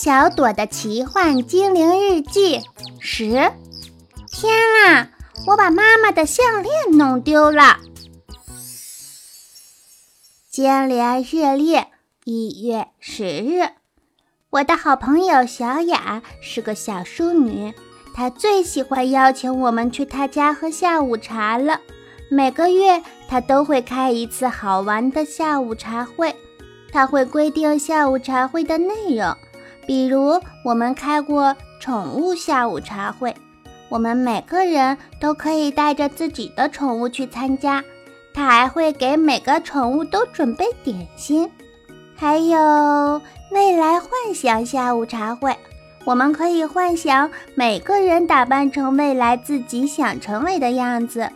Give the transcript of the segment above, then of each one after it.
小朵的奇幻精灵日记十。天啊！我把妈妈的项链弄丢了。接连日历一月十日，我的好朋友小雅是个小淑女，她最喜欢邀请我们去她家喝下午茶了。每个月，她都会开一次好玩的下午茶会。她会规定下午茶会的内容，比如我们开过宠物下午茶会。我们每个人都可以带着自己的宠物去参加，他还会给每个宠物都准备点心。还有未来幻想下午茶会，我们可以幻想每个人打扮成未来自己想成为的样子。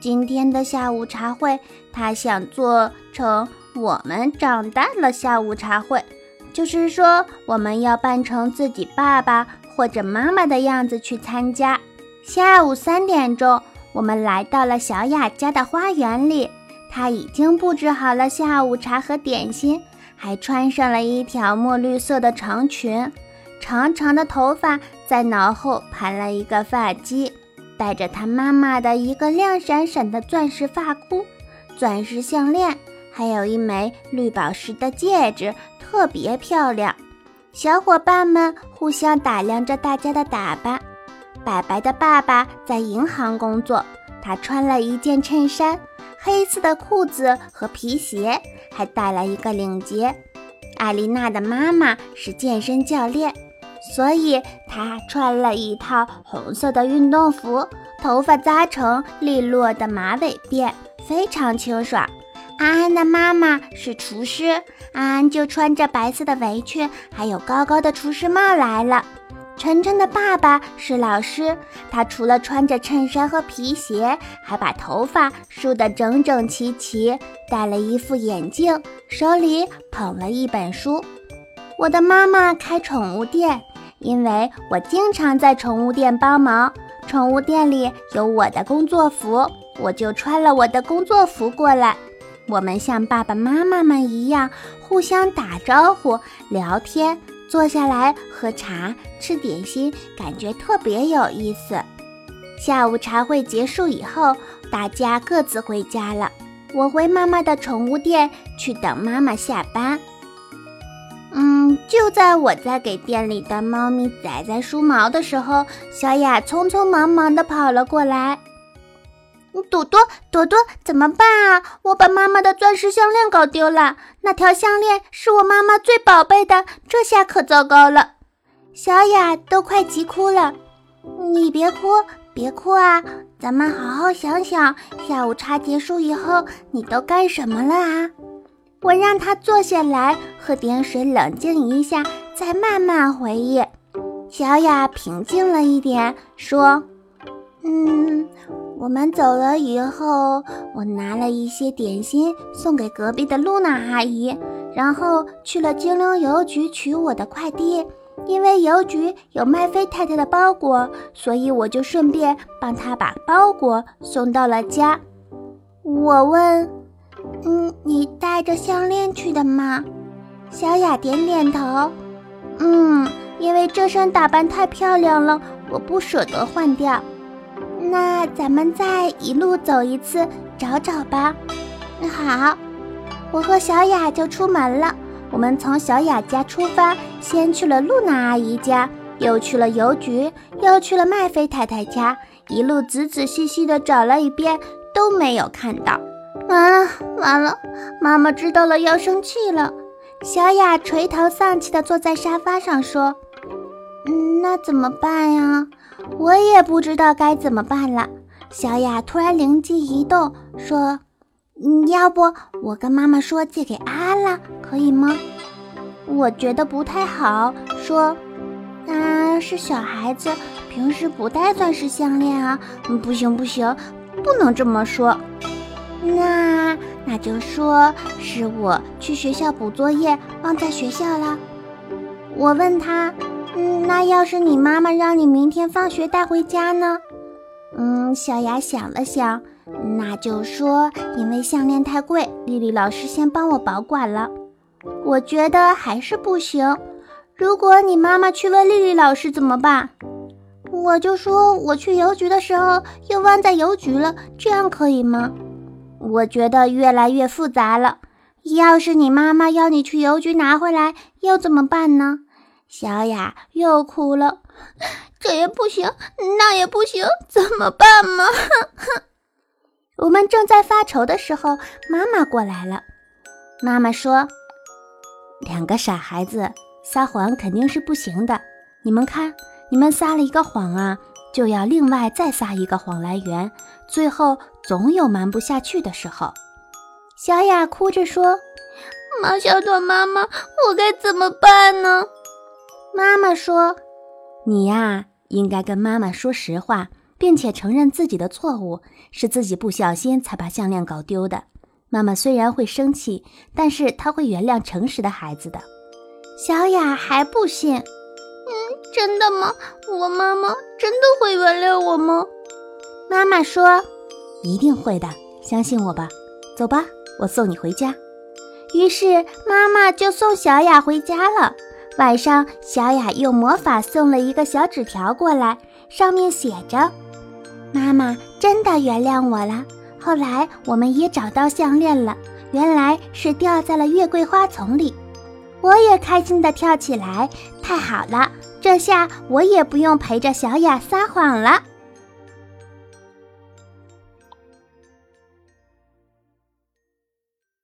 今天的下午茶会，他想做成我们长大了下午茶会，就是说我们要扮成自己爸爸。或者妈妈的样子去参加。下午三点钟，我们来到了小雅家的花园里。她已经布置好了下午茶和点心，还穿上了一条墨绿色的长裙，长长的头发在脑后盘了一个发髻，戴着她妈妈的一个亮闪闪的钻石发箍、钻石项链，还有一枚绿宝石的戒指，特别漂亮。小伙伴们互相打量着大家的打扮。白白的爸爸在银行工作，他穿了一件衬衫、黑色的裤子和皮鞋，还带了一个领结。艾丽娜的妈妈是健身教练，所以她穿了一套红色的运动服，头发扎成利落的马尾辫，非常清爽。安安的妈妈是厨师，安安就穿着白色的围裙，还有高高的厨师帽来了。晨晨的爸爸是老师，他除了穿着衬衫和皮鞋，还把头发梳得整整齐齐，戴了一副眼镜，手里捧了一本书。我的妈妈开宠物店，因为我经常在宠物店帮忙，宠物店里有我的工作服，我就穿了我的工作服过来。我们像爸爸妈妈们一样互相打招呼、聊天，坐下来喝茶、吃点心，感觉特别有意思。下午茶会结束以后，大家各自回家了。我回妈妈的宠物店去等妈妈下班。嗯，就在我在给店里的猫咪仔仔梳毛的时候，小雅匆匆忙忙地跑了过来。朵朵，朵朵，怎么办啊？我把妈妈的钻石项链搞丢了。那条项链是我妈妈最宝贝的，这下可糟糕了。小雅都快急哭了。你别哭，别哭啊！咱们好好想想，下午茶结束以后你都干什么了啊？我让她坐下来，喝点水，冷静一下，再慢慢回忆。小雅平静了一点，说：“。”我们走了以后，我拿了一些点心送给隔壁的露娜阿姨，然后去了精灵邮局取我的快递。因为邮局有麦菲太太的包裹，所以我就顺便帮她把包裹送到了家。我问：“嗯，你带着项链去的吗？”小雅点点头。嗯，因为这身打扮太漂亮了，我不舍得换掉。那咱们再一路走一次，找找吧。好，我和小雅就出门了。我们从小雅家出发，先去了露娜阿姨家，又去了邮局，又去了麦菲太太家，一路仔仔细细的找了一遍，都没有看到。完了，完了，妈妈知道了要生气了。小雅垂头丧气的坐在沙发上说：“嗯，那怎么办呀？”我也不知道该怎么办了。小雅突然灵机一动，说：“嗯，要不我跟妈妈说借给安安了，可以吗？”我觉得不太好，说：“安安是小孩子，平时不戴钻石项链啊。”不行不行，不能这么说。那那就说是我去学校补作业忘在学校了。我问他。嗯，那要是你妈妈让你明天放学带回家呢？嗯，小雅想了想，那就说因为项链太贵，丽丽老师先帮我保管了。我觉得还是不行。如果你妈妈去问丽丽老师怎么办？我就说我去邮局的时候又忘在邮局了，这样可以吗？我觉得越来越复杂了。要是你妈妈要你去邮局拿回来，又怎么办呢？小雅又哭了，这也不行，那也不行，怎么办嘛？我们正在发愁的时候，妈妈过来了。妈妈说：“两个傻孩子撒谎肯定是不行的。你们看，你们撒了一个谎啊，就要另外再撒一个谎来圆，最后总有瞒不下去的时候。”小雅哭着说：“毛小朵妈妈，我该怎么办呢？”妈妈说：“你呀，应该跟妈妈说实话，并且承认自己的错误，是自己不小心才把项链搞丢的。妈妈虽然会生气，但是她会原谅诚实的孩子的。”小雅还不信：“嗯，真的吗？我妈妈真的会原谅我吗？”妈妈说：“一定会的，相信我吧。走吧。”我送你回家，于是妈妈就送小雅回家了。晚上，小雅用魔法送了一个小纸条过来，上面写着：“妈妈真的原谅我了。”后来，我们也找到项链了，原来是掉在了月桂花丛里。我也开心地跳起来，太好了，这下我也不用陪着小雅撒谎了。